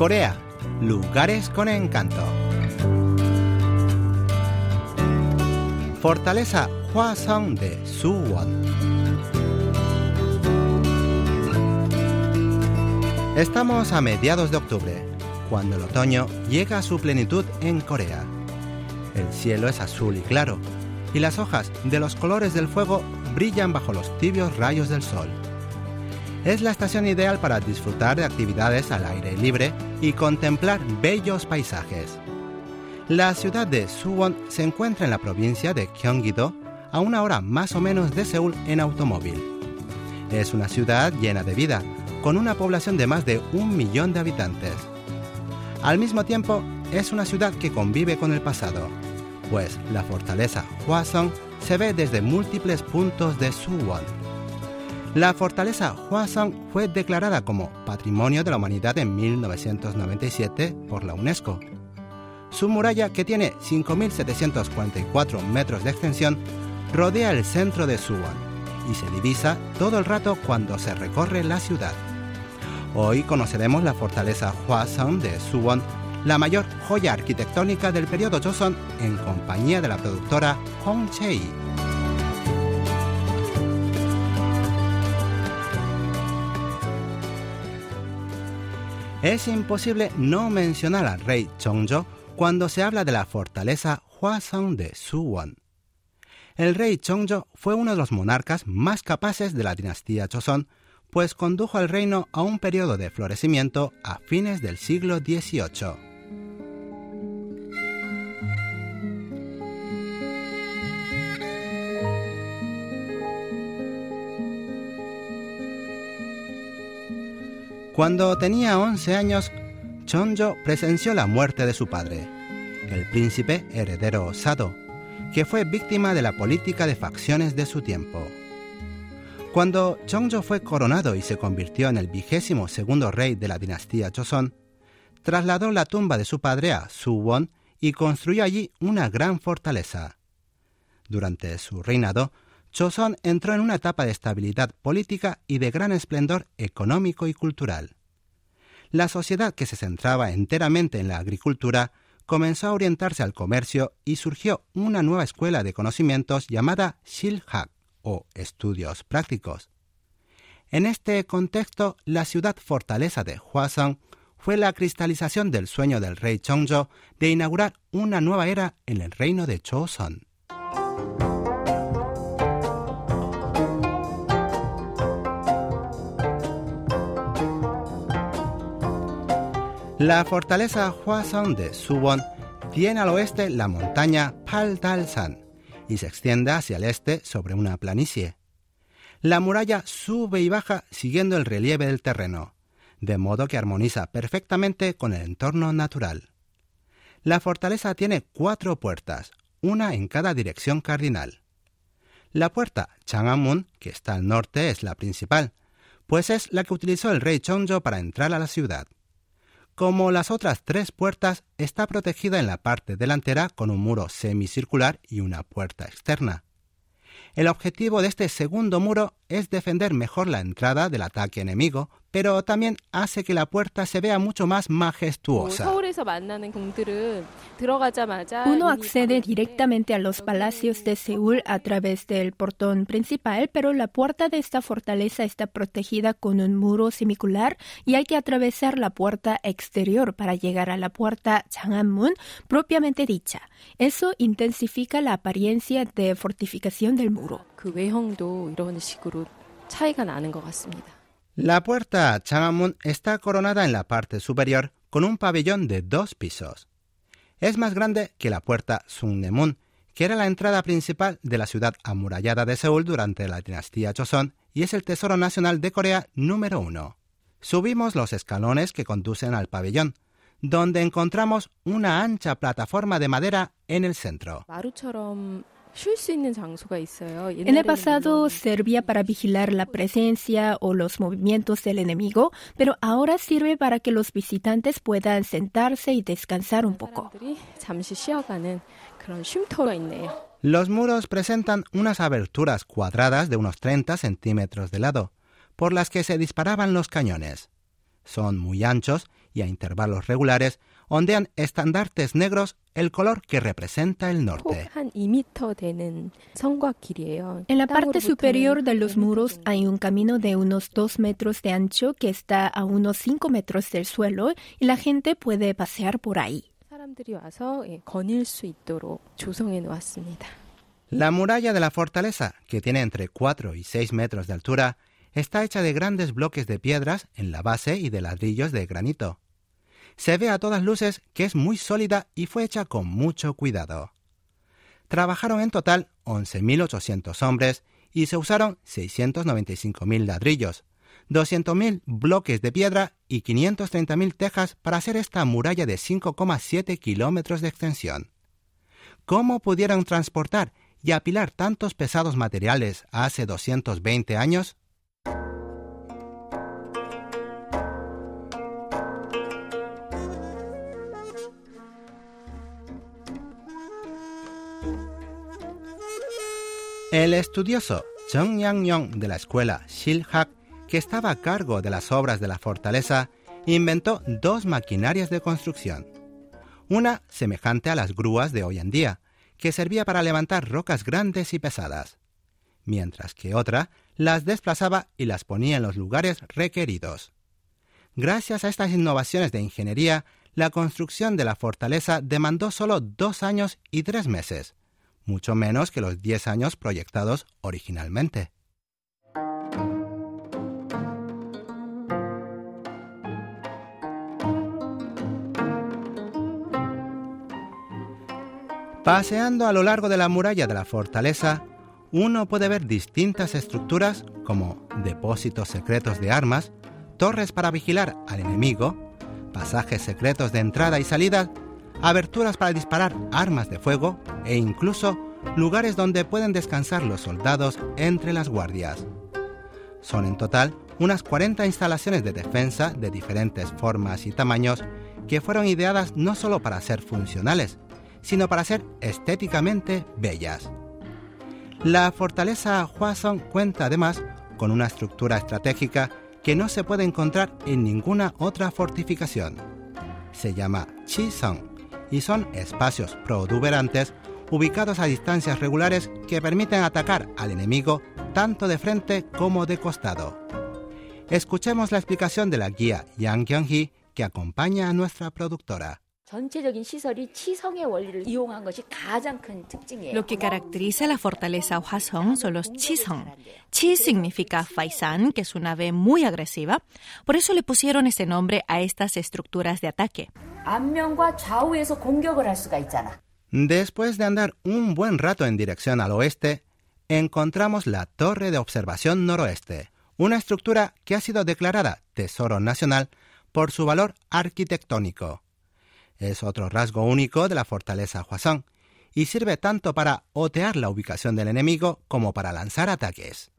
Corea, lugares con encanto. Fortaleza Hwasong de Suwon. Estamos a mediados de octubre, cuando el otoño llega a su plenitud en Corea. El cielo es azul y claro, y las hojas de los colores del fuego brillan bajo los tibios rayos del sol. Es la estación ideal para disfrutar de actividades al aire libre y contemplar bellos paisajes. La ciudad de Suwon se encuentra en la provincia de Gyeonggi-do, a una hora más o menos de Seúl en automóvil. Es una ciudad llena de vida, con una población de más de un millón de habitantes. Al mismo tiempo, es una ciudad que convive con el pasado, pues la fortaleza Hwasong se ve desde múltiples puntos de Suwon. La fortaleza Hwasong fue declarada como Patrimonio de la Humanidad en 1997 por la UNESCO. Su muralla, que tiene 5.744 metros de extensión, rodea el centro de Suwon y se divisa todo el rato cuando se recorre la ciudad. Hoy conoceremos la fortaleza Hwasong de Suwon la mayor joya arquitectónica del periodo Joseon en compañía de la productora Hong Chei. Es imposible no mencionar al rey Chongzhou cuando se habla de la fortaleza Hwasong de Suwon. El rey Chongzhou fue uno de los monarcas más capaces de la dinastía Joseon, pues condujo al reino a un periodo de florecimiento a fines del siglo XVIII. Cuando tenía 11 años, Chonjo presenció la muerte de su padre, el príncipe heredero Sado, que fue víctima de la política de facciones de su tiempo. Cuando Chongjo fue coronado y se convirtió en el vigésimo segundo rey de la dinastía Joseon, trasladó la tumba de su padre a Suwon y construyó allí una gran fortaleza. Durante su reinado, Joseon entró en una etapa de estabilidad política y de gran esplendor económico y cultural. La sociedad que se centraba enteramente en la agricultura comenzó a orientarse al comercio y surgió una nueva escuela de conocimientos llamada Shilhak o estudios prácticos. En este contexto, la ciudad fortaleza de Hwasong fue la cristalización del sueño del rey Chongzhou de inaugurar una nueva era en el reino de Joseon. La fortaleza Hwasong de Suwon tiene al oeste la montaña Paldalsan y se extiende hacia el este sobre una planicie. La muralla sube y baja siguiendo el relieve del terreno, de modo que armoniza perfectamente con el entorno natural. La fortaleza tiene cuatro puertas, una en cada dirección cardinal. La puerta Chang'an-mun, que está al norte, es la principal, pues es la que utilizó el rey Chongzhou para entrar a la ciudad. Como las otras tres puertas, está protegida en la parte delantera con un muro semicircular y una puerta externa. El objetivo de este segundo muro es defender mejor la entrada del ataque enemigo, pero también hace que la puerta se vea mucho más majestuosa. Uno accede directamente a los palacios de Seúl a través del portón principal, pero la puerta de esta fortaleza está protegida con un muro semicular y hay que atravesar la puerta exterior para llegar a la puerta Chang'an-mun propiamente dicha. Eso intensifica la apariencia de fortificación del muro. La puerta Chang'an-mun está coronada en la parte superior con un pabellón de dos pisos. Es más grande que la puerta Sungnemun, que era la entrada principal de la ciudad amurallada de Seúl durante la dinastía Joseon y es el tesoro nacional de Corea número uno. Subimos los escalones que conducen al pabellón, donde encontramos una ancha plataforma de madera en el centro. En el pasado servía para vigilar la presencia o los movimientos del enemigo, pero ahora sirve para que los visitantes puedan sentarse y descansar un poco. Los muros presentan unas aberturas cuadradas de unos 30 centímetros de lado, por las que se disparaban los cañones. Son muy anchos y a intervalos regulares ondean estandartes negros el color que representa el norte. En la parte superior de los muros hay un camino de unos dos metros de ancho que está a unos cinco metros del suelo y la gente puede pasear por ahí. La muralla de la fortaleza, que tiene entre 4 y 6 metros de altura, está hecha de grandes bloques de piedras en la base y de ladrillos de granito. Se ve a todas luces que es muy sólida y fue hecha con mucho cuidado. Trabajaron en total 11.800 hombres y se usaron 695.000 ladrillos, 200.000 bloques de piedra y 530.000 tejas para hacer esta muralla de 5,7 kilómetros de extensión. ¿Cómo pudieron transportar y apilar tantos pesados materiales hace 220 años? El estudioso Cheng Yang-yong de la escuela Shilhak, que estaba a cargo de las obras de la fortaleza, inventó dos maquinarias de construcción. Una semejante a las grúas de hoy en día, que servía para levantar rocas grandes y pesadas, mientras que otra las desplazaba y las ponía en los lugares requeridos. Gracias a estas innovaciones de ingeniería, la construcción de la fortaleza demandó solo dos años y tres meses, mucho menos que los diez años proyectados originalmente. Paseando a lo largo de la muralla de la fortaleza, uno puede ver distintas estructuras como depósitos secretos de armas, torres para vigilar al enemigo, pasajes secretos de entrada y salida, aberturas para disparar armas de fuego e incluso lugares donde pueden descansar los soldados entre las guardias. Son en total unas 40 instalaciones de defensa de diferentes formas y tamaños que fueron ideadas no solo para ser funcionales, sino para ser estéticamente bellas. La fortaleza Hwasong cuenta además con una estructura estratégica que no se puede encontrar en ninguna otra fortificación. Se llama Chi-song y son espacios protuberantes ubicados a distancias regulares que permiten atacar al enemigo tanto de frente como de costado. Escuchemos la explicación de la guía Yang Kyung-hee que acompaña a nuestra productora. Lo que caracteriza la fortaleza Hwasong son los Chisong. Chi significa Faisan, que es una ave muy agresiva. Por eso le pusieron ese nombre a estas estructuras de ataque. Después de andar un buen rato en dirección al oeste, encontramos la Torre de Observación Noroeste, una estructura que ha sido declarada Tesoro Nacional por su valor arquitectónico. Es otro rasgo único de la fortaleza Hwasong y sirve tanto para otear la ubicación del enemigo como para lanzar ataques.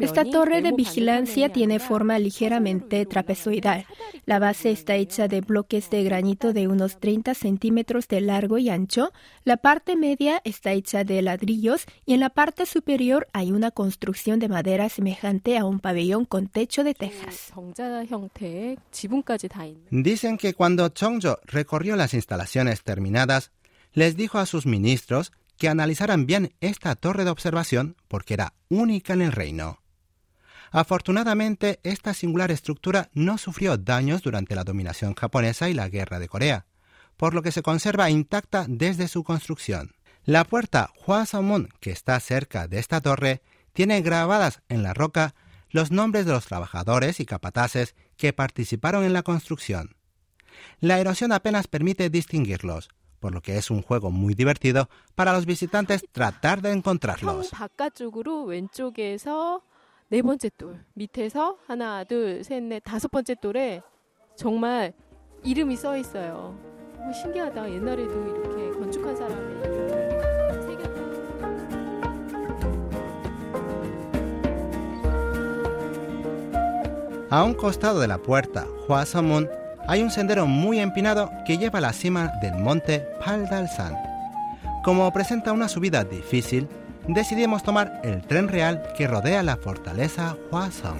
Esta torre de vigilancia tiene forma ligeramente trapezoidal. La base está hecha de bloques de granito de unos 30 centímetros de largo y ancho. La parte media está hecha de ladrillos y en la parte superior hay una construcción de madera semejante a un pabellón con techo de tejas. Dicen que cuando Chongjo recorrió las instalaciones terminadas, les dijo a sus ministros que analizaran bien esta torre de observación porque era única en el reino. Afortunadamente, esta singular estructura no sufrió daños durante la dominación japonesa y la guerra de Corea, por lo que se conserva intacta desde su construcción. La puerta Hwasamon, que está cerca de esta torre, tiene grabadas en la roca los nombres de los trabajadores y capataces que participaron en la construcción. La erosión apenas permite distinguirlos, por lo que es un juego muy divertido para los visitantes tratar de encontrarlos. A un costado de la puerta Hwasamon hay un sendero muy empinado que lleva a la cima del monte Paldalsan. Como presenta una subida difícil, decidimos tomar el tren real que rodea la fortaleza Hwasong.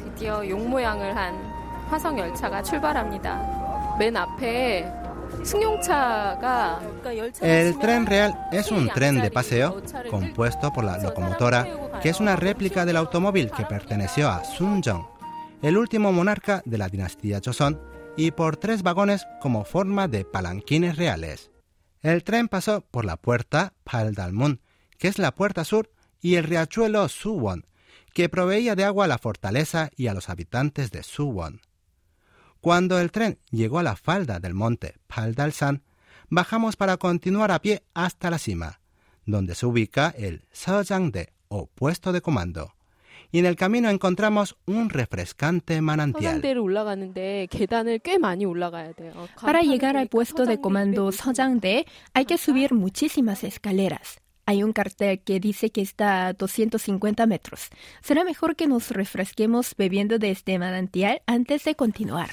El tren real es un tren de paseo compuesto por la locomotora, que es una réplica del automóvil que perteneció a Sunjong, el último monarca de la dinastía Joseon, y por tres vagones como forma de palanquines reales. El tren pasó por la puerta Paldalmun, que es la puerta sur, y el riachuelo Suwon, que proveía de agua a la fortaleza y a los habitantes de Suwon. Cuando el tren llegó a la falda del monte Paldalsan, bajamos para continuar a pie hasta la cima, donde se ubica el Seojangde o puesto de comando Y en el camino encontramos un refrescante manantial. Para llegar al puesto de comando Seojangde hay que subir muchísimas escaleras. Hay un cartel que dice que está a 250 metros. Será mejor que nos refresquemos bebiendo de este manantial antes de continuar.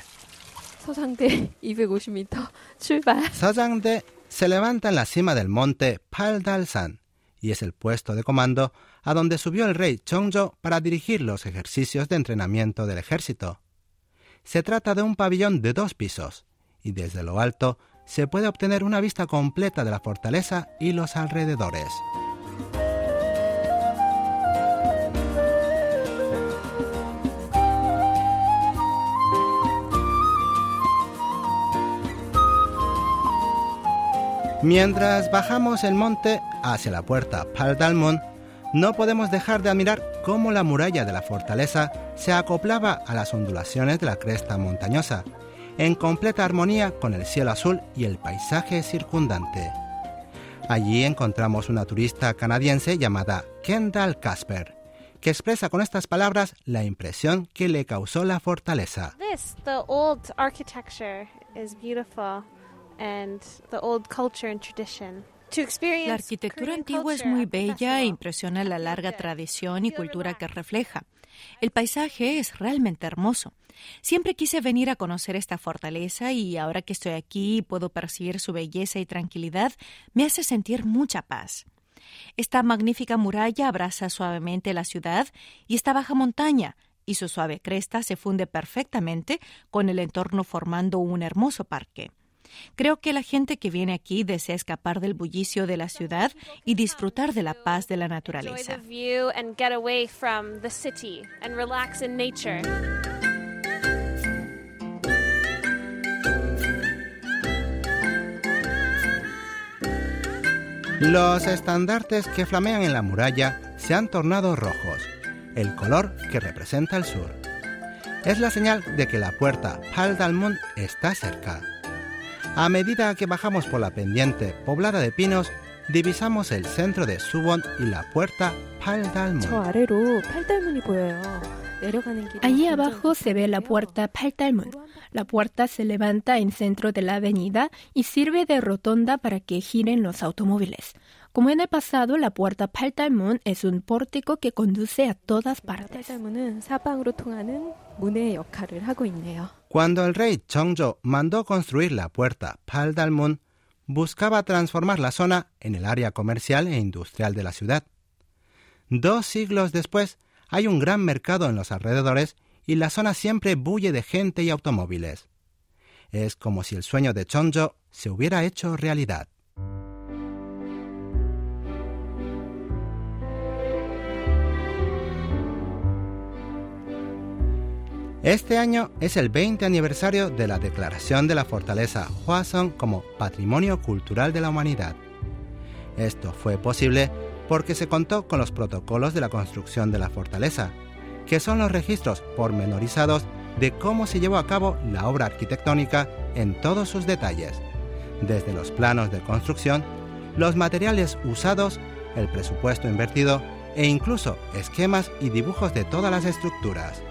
서장대 250m se levanta en la cima del monte Paldalsan y es el puesto de comando a donde subió el rey Chongzhou para dirigir los ejercicios de entrenamiento del ejército. Se trata de un pabellón de dos pisos y desde lo alto se puede obtener una vista completa de la fortaleza y los alrededores. Mientras bajamos el monte hacia la puerta Paldalmon, no podemos dejar de admirar cómo la muralla de la fortaleza se acoplaba a las ondulaciones de la cresta montañosa, en completa armonía con el cielo azul y el paisaje circundante. Allí encontramos una turista canadiense llamada Kendall Casper, que expresa con estas palabras la impresión que le causó la fortaleza. La arquitectura antigua es muy bella e impresiona la larga tradición y cultura que refleja. El paisaje es realmente hermoso. Siempre quise venir a conocer esta fortaleza y ahora que estoy aquí y puedo percibir su belleza y tranquilidad, me hace sentir mucha paz. Esta magnífica muralla abraza suavemente la ciudad y esta baja montaña, y su suave cresta se funde perfectamente con el entorno formando un hermoso parque. Creo que la gente que viene aquí desea escapar del bullicio de la ciudad y disfrutar de la paz de la naturaleza. Los estandartes que flamean en la muralla se han tornado rojos, el color que representa el sur. Es la señal de que la puerta Paldalmund está cerca. A medida que bajamos por la pendiente poblada de pinos, divisamos el centro de Suwon y la puerta Paldalmun. Allí abajo se ve la puerta Paldalmun. La puerta se levanta en centro de la avenida y sirve de rotonda para que giren los automóviles. Como en el pasado, la puerta Paltalmun es un pórtico que conduce a todas partes. Cuando el rey Chongzhou mandó construir la puerta Paldalmun, buscaba transformar la zona en el área comercial e industrial de la ciudad. Dos siglos después, hay un gran mercado en los alrededores y la zona siempre bulle de gente y automóviles. Es como si el sueño de Chongzhou se hubiera hecho realidad. Este año es el 20 aniversario de la declaración de la fortaleza Hwasong como Patrimonio Cultural de la Humanidad. Esto fue posible porque se contó con los protocolos de la construcción de la fortaleza, que son los registros pormenorizados de cómo se llevó a cabo la obra arquitectónica en todos sus detalles, desde los planos de construcción, los materiales usados, el presupuesto invertido e incluso esquemas y dibujos de todas las estructuras.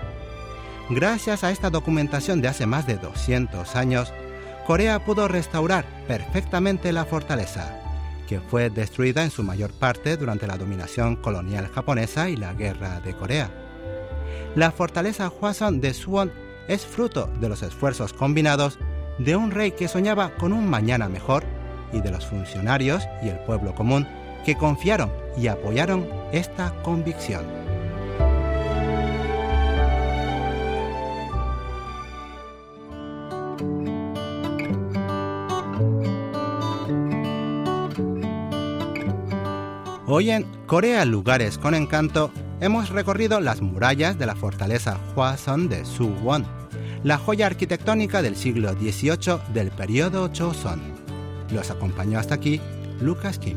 Gracias a esta documentación de hace más de 200 años, Corea pudo restaurar perfectamente la fortaleza, que fue destruida en su mayor parte durante la dominación colonial japonesa y la Guerra de Corea. La fortaleza Hwason de Suwon es fruto de los esfuerzos combinados de un rey que soñaba con un mañana mejor y de los funcionarios y el pueblo común que confiaron y apoyaron esta convicción. Hoy en Corea Lugares con Encanto hemos recorrido las murallas de la fortaleza Hwasun de Suwon, la joya arquitectónica del siglo XVIII del periodo Joseon. Los acompañó hasta aquí Lucas Kim.